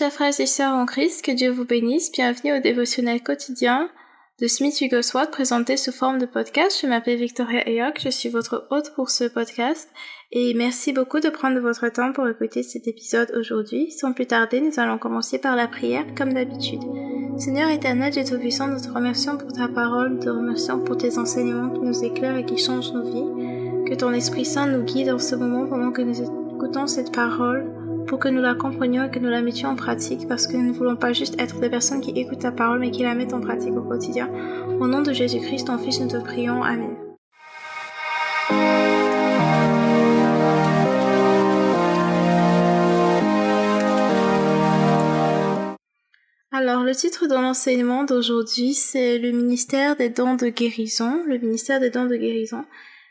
Chers frères et sœurs en Christ, que Dieu vous bénisse. Bienvenue au dévotionnel quotidien de Smith Wigglesworth présenté sous forme de podcast. Je m'appelle Victoria Ayok, je suis votre hôte pour ce podcast et merci beaucoup de prendre votre temps pour écouter cet épisode aujourd'hui. Sans plus tarder, nous allons commencer par la prière comme d'habitude. Seigneur éternel, Dieu Tout-Puissant, nous te remercions pour ta parole, nous te remercions pour tes enseignements qui nous éclairent et qui changent nos vies. Que ton Esprit Saint nous guide en ce moment pendant que nous écoutons cette parole pour que nous la comprenions et que nous la mettions en pratique parce que nous ne voulons pas juste être des personnes qui écoutent ta parole mais qui la mettent en pratique au quotidien. Au nom de Jésus-Christ, ton Fils, nous te prions. Amen. Alors, le titre de l'enseignement d'aujourd'hui, c'est le ministère des dons de guérison, le ministère des dons de guérison.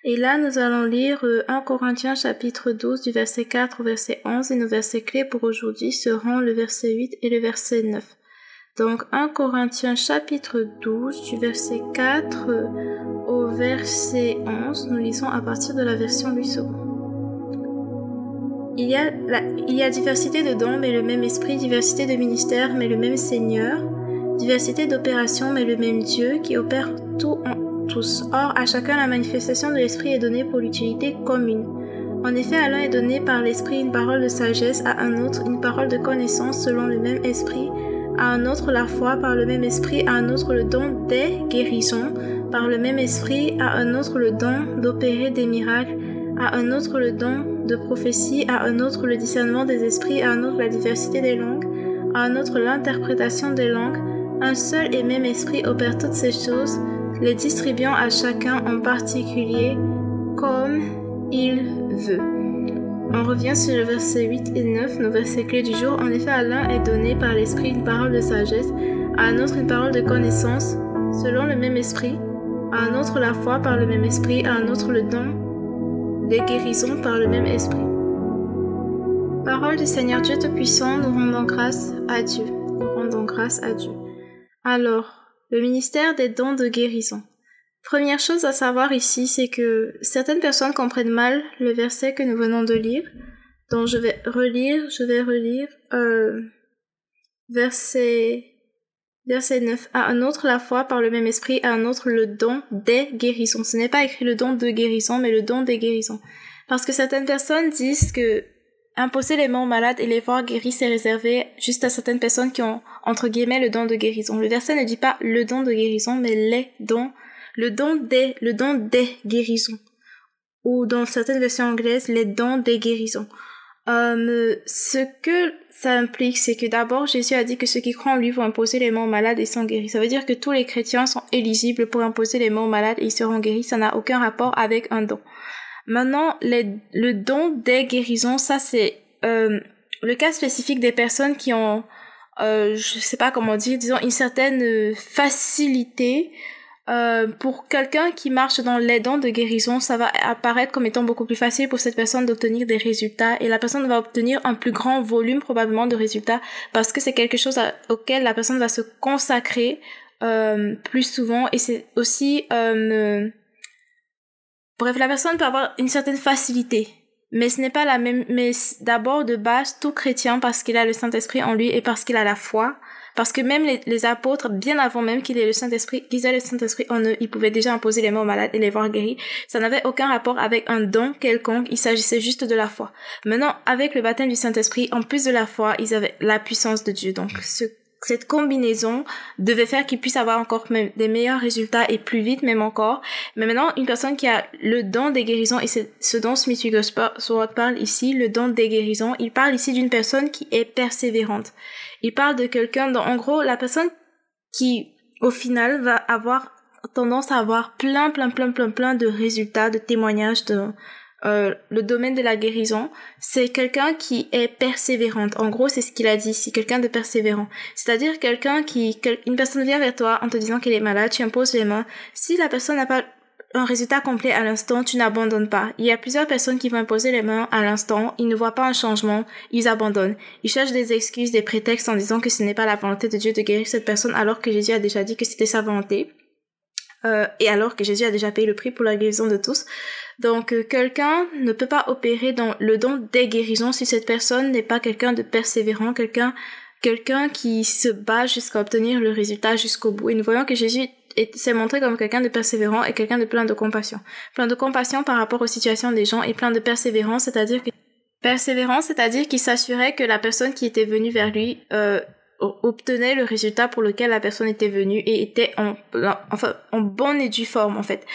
Et là, nous allons lire 1 euh, Corinthiens chapitre 12 du verset 4 au verset 11 et nos versets clés pour aujourd'hui seront le verset 8 et le verset 9. Donc 1 Corinthiens chapitre 12 du verset 4 euh, au verset 11, nous lisons à partir de la version 8 secondes. Il y, a il y a diversité de dons, mais le même esprit, diversité de ministères, mais le même Seigneur, diversité d'opérations, mais le même Dieu qui opère tout en Or, à chacun, la manifestation de l'Esprit est donnée pour l'utilité commune. En effet, à l'un est donné par l'Esprit une parole de sagesse, à un autre une parole de connaissance selon le même Esprit, à un autre la foi par le même Esprit, à un autre le don des guérisons par le même Esprit, à un autre le don d'opérer des miracles, à un autre le don de prophétie, à un autre le discernement des esprits, à un autre la diversité des langues, à un autre l'interprétation des langues. Un seul et même Esprit opère toutes ces choses les distribuant à chacun en particulier comme il veut. On revient sur le verset 8 et 9, nos versets clés du jour. En effet, à l'un est donné par l'Esprit une parole de sagesse, à un autre une parole de connaissance, selon le même Esprit, à un autre la foi par le même Esprit, à un autre le don des guérisons par le même Esprit. Parole du Seigneur Dieu Tout-Puissant, nous rendons grâce à Dieu. Nous rendons grâce à Dieu. Alors, le ministère des dons de guérison. Première chose à savoir ici, c'est que certaines personnes comprennent mal le verset que nous venons de lire. Donc je vais relire, je vais relire euh, verset verset 9 à un autre la foi par le même esprit, à un autre le don des guérisons. Ce n'est pas écrit le don de guérison, mais le don des guérisons. Parce que certaines personnes disent que Imposer les mains aux malades et les voir guéris, c'est réservé juste à certaines personnes qui ont, entre guillemets, le don de guérison. Le verset ne dit pas le don de guérison, mais les dons, le don des, le don des guérisons. Ou dans certaines versions anglaises, les dons des guérisons. Euh, ce que ça implique, c'est que d'abord, Jésus a dit que ceux qui croient en lui vont imposer les mains aux malades et sont guéris. Ça veut dire que tous les chrétiens sont éligibles pour imposer les mains aux malades et ils seront guéris. Ça n'a aucun rapport avec un don. Maintenant, le don des guérisons, ça c'est euh, le cas spécifique des personnes qui ont, euh, je sais pas comment dire, disons une certaine facilité. Euh, pour quelqu'un qui marche dans les dons de guérison, ça va apparaître comme étant beaucoup plus facile pour cette personne d'obtenir des résultats et la personne va obtenir un plus grand volume probablement de résultats parce que c'est quelque chose auquel la personne va se consacrer euh, plus souvent et c'est aussi euh, Bref, la personne peut avoir une certaine facilité, mais ce n'est pas la même. Mais d'abord, de base, tout chrétien, parce qu'il a le Saint-Esprit en lui et parce qu'il a la foi, parce que même les, apôtres, bien avant même qu'il ait le Saint-Esprit, qu'ils aient le Saint-Esprit en eux, ils pouvaient déjà imposer les mains aux malades et les voir guéris. Ça n'avait aucun rapport avec un don quelconque, il s'agissait juste de la foi. Maintenant, avec le baptême du Saint-Esprit, en plus de la foi, ils avaient la puissance de Dieu. Donc, ce cette combinaison devait faire qu'il puisse avoir encore des meilleurs résultats et plus vite même encore. Mais maintenant, une personne qui a le don des guérisons, et c'est ce dont Smith Wigglesworth parle ici, le don des guérisons, il parle ici d'une personne qui est persévérante. Il parle de quelqu'un dont, en gros, la personne qui, au final, va avoir tendance à avoir plein, plein, plein, plein, plein de résultats, de témoignages, de, euh, le domaine de la guérison, c'est quelqu'un qui est persévérante. En gros, c'est ce qu'il a dit, c'est quelqu'un de persévérant. C'est-à-dire quelqu'un qui, une personne vient vers toi en te disant qu'elle est malade, tu imposes les mains. Si la personne n'a pas un résultat complet à l'instant, tu n'abandonnes pas. Il y a plusieurs personnes qui vont imposer les mains à l'instant, ils ne voient pas un changement, ils abandonnent. Ils cherchent des excuses, des prétextes en disant que ce n'est pas la volonté de Dieu de guérir cette personne alors que Jésus a déjà dit que c'était sa volonté. Euh, et alors que Jésus a déjà payé le prix pour la guérison de tous. Donc euh, quelqu'un ne peut pas opérer dans le don des guérisons si cette personne n'est pas quelqu'un de persévérant, quelqu'un quelqu'un qui se bat jusqu'à obtenir le résultat jusqu'au bout. Et nous voyons que Jésus s'est montré comme quelqu'un de persévérant et quelqu'un de plein de compassion. Plein de compassion par rapport aux situations des gens et plein de persévérance, c'est-à-dire que persévérance, c'est-à-dire qu'il s'assurait que la personne qui était venue vers lui euh, obtenait le résultat pour lequel la personne était venue et était en, enfin, en bonne et due forme en fait.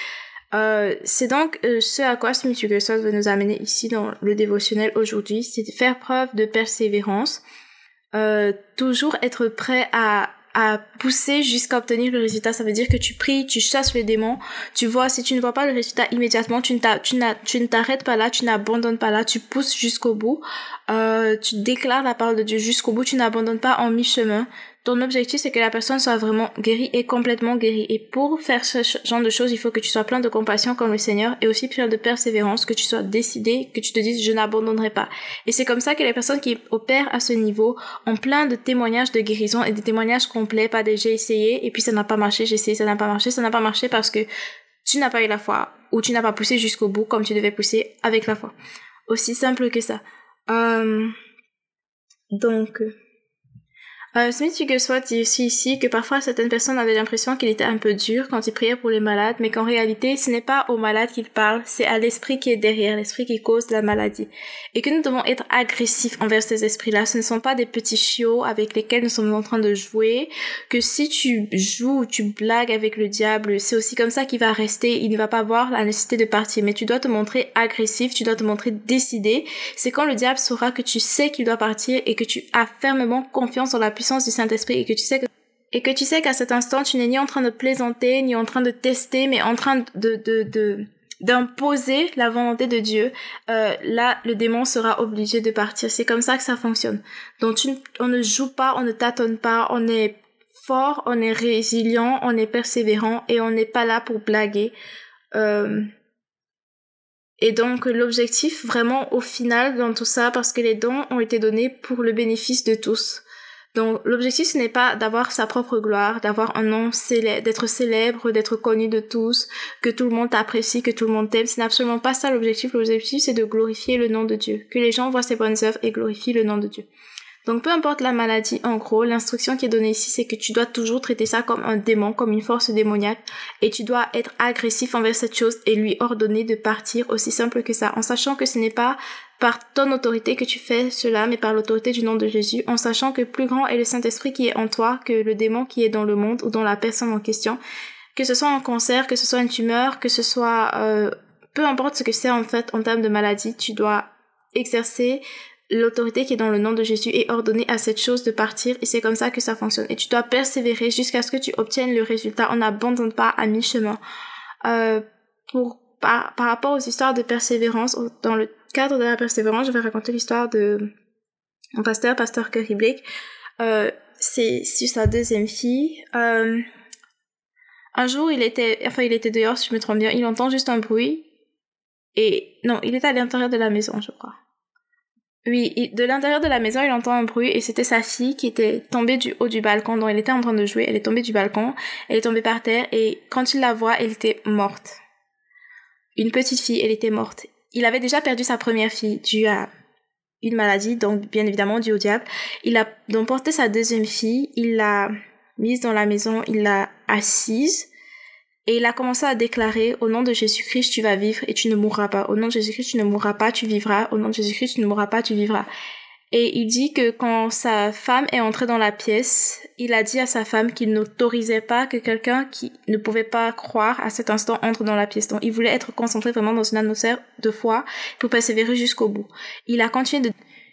Euh, c'est donc euh, ce à quoi Smith Wigglesworth veut nous amener ici dans le dévotionnel aujourd'hui, c'est de faire preuve de persévérance, euh, toujours être prêt à à pousser jusqu'à obtenir le résultat. Ça veut dire que tu pries, tu chasses les démons, tu vois, si tu ne vois pas le résultat immédiatement, tu ne t'arrêtes pas là, tu n'abandonnes pas là, tu pousses jusqu'au bout, euh, tu déclares la parole de Dieu jusqu'au bout, tu n'abandonnes pas en mi-chemin, ton objectif, c'est que la personne soit vraiment guérie et complètement guérie. Et pour faire ce genre de choses, il faut que tu sois plein de compassion comme le Seigneur et aussi plein de persévérance, que tu sois décidé, que tu te dises je n'abandonnerai pas. Et c'est comme ça que les personnes qui opèrent à ce niveau ont plein de témoignages de guérison et des témoignages complets, pas des j'ai essayé et puis ça n'a pas marché, j'ai essayé, ça n'a pas marché, ça n'a pas marché parce que tu n'as pas eu la foi ou tu n'as pas poussé jusqu'au bout comme tu devais pousser avec la foi. Aussi simple que ça. Euh... Donc... Euh, Smith Wigglesworth dit aussi ici que parfois certaines personnes avaient l'impression qu'il était un peu dur quand il priait pour les malades, mais qu'en réalité ce n'est pas aux malades qu'il parle, c'est à l'esprit qui est derrière, l'esprit qui cause la maladie. Et que nous devons être agressifs envers ces esprits-là. Ce ne sont pas des petits chiots avec lesquels nous sommes en train de jouer, que si tu joues, tu blagues avec le diable, c'est aussi comme ça qu'il va rester, il ne va pas voir la nécessité de partir. Mais tu dois te montrer agressif, tu dois te montrer décidé. C'est quand le diable saura que tu sais qu'il doit partir et que tu as fermement confiance en la puissance du Saint-Esprit et que tu sais que et que tu sais qu'à cet instant tu n'es ni en train de plaisanter ni en train de tester mais en train de de d'imposer la volonté de Dieu, euh, là le démon sera obligé de partir. C'est comme ça que ça fonctionne. Donc on ne joue pas, on ne tâtonne pas, on est fort, on est résilient, on est persévérant et on n'est pas là pour blaguer. Euh, et donc l'objectif vraiment au final dans tout ça, parce que les dons ont été donnés pour le bénéfice de tous. Donc l'objectif ce n'est pas d'avoir sa propre gloire, d'avoir un nom célèbre, d'être célèbre, d'être connu de tous, que tout le monde t'apprécie, que tout le monde t'aime. Ce n'est absolument pas ça l'objectif. L'objectif c'est de glorifier le nom de Dieu, que les gens voient ses bonnes œuvres et glorifient le nom de Dieu. Donc peu importe la maladie, en gros, l'instruction qui est donnée ici, c'est que tu dois toujours traiter ça comme un démon, comme une force démoniaque, et tu dois être agressif envers cette chose et lui ordonner de partir aussi simple que ça, en sachant que ce n'est pas par ton autorité que tu fais cela, mais par l'autorité du nom de Jésus, en sachant que plus grand est le Saint-Esprit qui est en toi que le démon qui est dans le monde ou dans la personne en question. Que ce soit un cancer, que ce soit une tumeur, que ce soit... Euh, peu importe ce que c'est en fait en termes de maladie, tu dois exercer l'autorité qui est dans le nom de Jésus et ordonner à cette chose de partir et c'est comme ça que ça fonctionne. Et tu dois persévérer jusqu'à ce que tu obtiennes le résultat. On n'abandonne pas à mi-chemin. Euh, pour par, par rapport aux histoires de persévérance, dans le cadre de la persévérance, je vais raconter l'histoire de mon pasteur, pasteur Curry Blake. Euh, c'est sa deuxième fille. Euh, un jour, il était, enfin, il était dehors, si je me trompe bien, il entend juste un bruit. Et non, il était à l'intérieur de la maison, je crois. Oui, de l'intérieur de la maison, il entend un bruit et c'était sa fille qui était tombée du haut du balcon dont elle était en train de jouer. Elle est tombée du balcon, elle est tombée par terre et quand il la voit, elle était morte. Une petite fille, elle était morte il avait déjà perdu sa première fille due à une maladie, donc bien évidemment due au diable. Il a donc porté sa deuxième fille, il l'a mise dans la maison, il l'a assise et il a commencé à déclarer au nom de Jésus-Christ tu vas vivre et tu ne mourras pas. Au nom de Jésus-Christ tu ne mourras pas, tu vivras. Au nom de Jésus-Christ tu ne mourras pas, tu vivras. Et il dit que quand sa femme est entrée dans la pièce, il a dit à sa femme qu'il n'autorisait pas que quelqu'un qui ne pouvait pas croire à cet instant entre dans la pièce. Donc il voulait être concentré vraiment dans une atmosphère de foi pour persévérer jusqu'au bout. Il a continué de,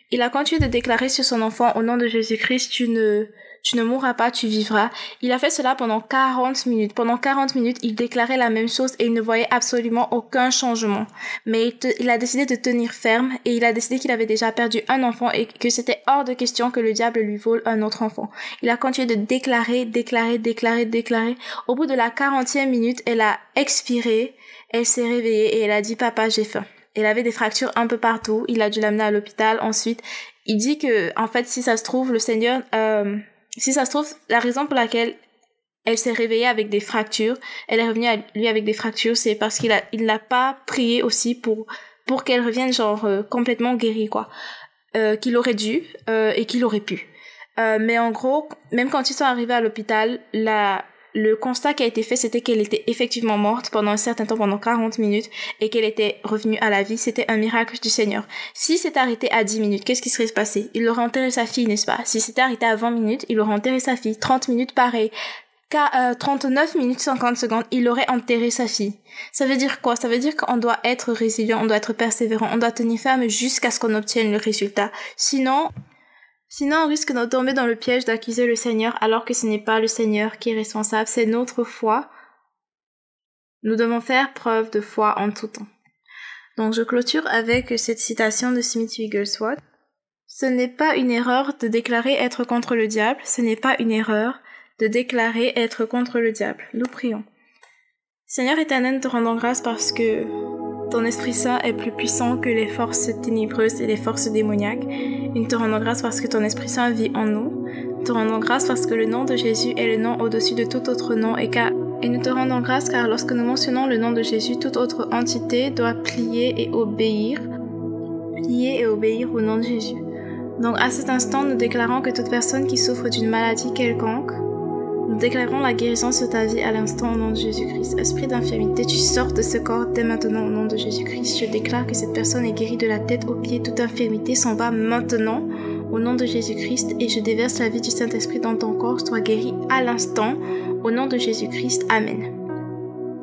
il a continué de déclarer sur son enfant au nom de Jésus-Christ, tu ne, tu ne mourras pas, tu vivras. Il a fait cela pendant 40 minutes. Pendant 40 minutes, il déclarait la même chose et il ne voyait absolument aucun changement. Mais il, a décidé de tenir ferme et il a décidé qu'il avait déjà perdu un enfant et que c'était hors de question que le diable lui vole un autre enfant. Il a continué de déclarer, déclarer, déclarer, déclarer. Au bout de la 40e minute, elle a expiré, elle s'est réveillée et elle a dit papa, j'ai faim. Elle avait des fractures un peu partout. Il a dû l'amener à l'hôpital. Ensuite, il dit que, en fait, si ça se trouve, le Seigneur, euh, si ça se trouve, la raison pour laquelle elle s'est réveillée avec des fractures. Elle est revenue à lui avec des fractures. C'est parce qu'il a, il n'a pas prié aussi pour, pour qu'elle revienne genre euh, complètement guérie, quoi. Euh, qu'il aurait dû euh, et qu'il aurait pu. Euh, mais en gros, même quand ils sont arrivés à l'hôpital, la, le constat qui a été fait, c'était qu'elle était effectivement morte pendant un certain temps, pendant 40 minutes, et qu'elle était revenue à la vie. C'était un miracle du Seigneur. Si c'était arrêté à 10 minutes, qu'est-ce qui serait passé? Il aurait enterré sa fille, n'est-ce pas? Si c'était arrêté à 20 minutes, il aurait enterré sa fille. 30 minutes, pareil. Qu'à 39 minutes 50 secondes, il aurait enterré sa fille. Ça veut dire quoi? Ça veut dire qu'on doit être résilient, on doit être persévérant, on doit tenir ferme jusqu'à ce qu'on obtienne le résultat. Sinon, Sinon, on risque de tomber dans le piège d'accuser le Seigneur alors que ce n'est pas le Seigneur qui est responsable, c'est notre foi. Nous devons faire preuve de foi en tout temps. Donc je clôture avec cette citation de Smith Wigglesworth. Ce n'est pas une erreur de déclarer être contre le diable, ce n'est pas une erreur de déclarer être contre le diable. Nous prions. Seigneur éternel, te rendons grâce parce que ton Esprit Saint est plus puissant que les forces ténébreuses et les forces démoniaques. Et nous te rendons grâce parce que ton Esprit Saint vit en nous. Nous te rendons grâce parce que le nom de Jésus est le nom au-dessus de tout autre nom et, et nous te rendons grâce car lorsque nous mentionnons le nom de Jésus, toute autre entité doit plier et obéir. Plier et obéir au nom de Jésus. Donc à cet instant, nous déclarons que toute personne qui souffre d'une maladie quelconque, nous déclarons la guérison sur ta vie à l'instant au nom de Jésus-Christ. Esprit d'infirmité, tu sors de ce corps dès maintenant au nom de Jésus-Christ. Je déclare que cette personne est guérie de la tête aux pieds. Toute infirmité s'en va maintenant au nom de Jésus-Christ et je déverse la vie du Saint-Esprit dans ton corps. Sois guéri à l'instant au nom de Jésus-Christ. Amen.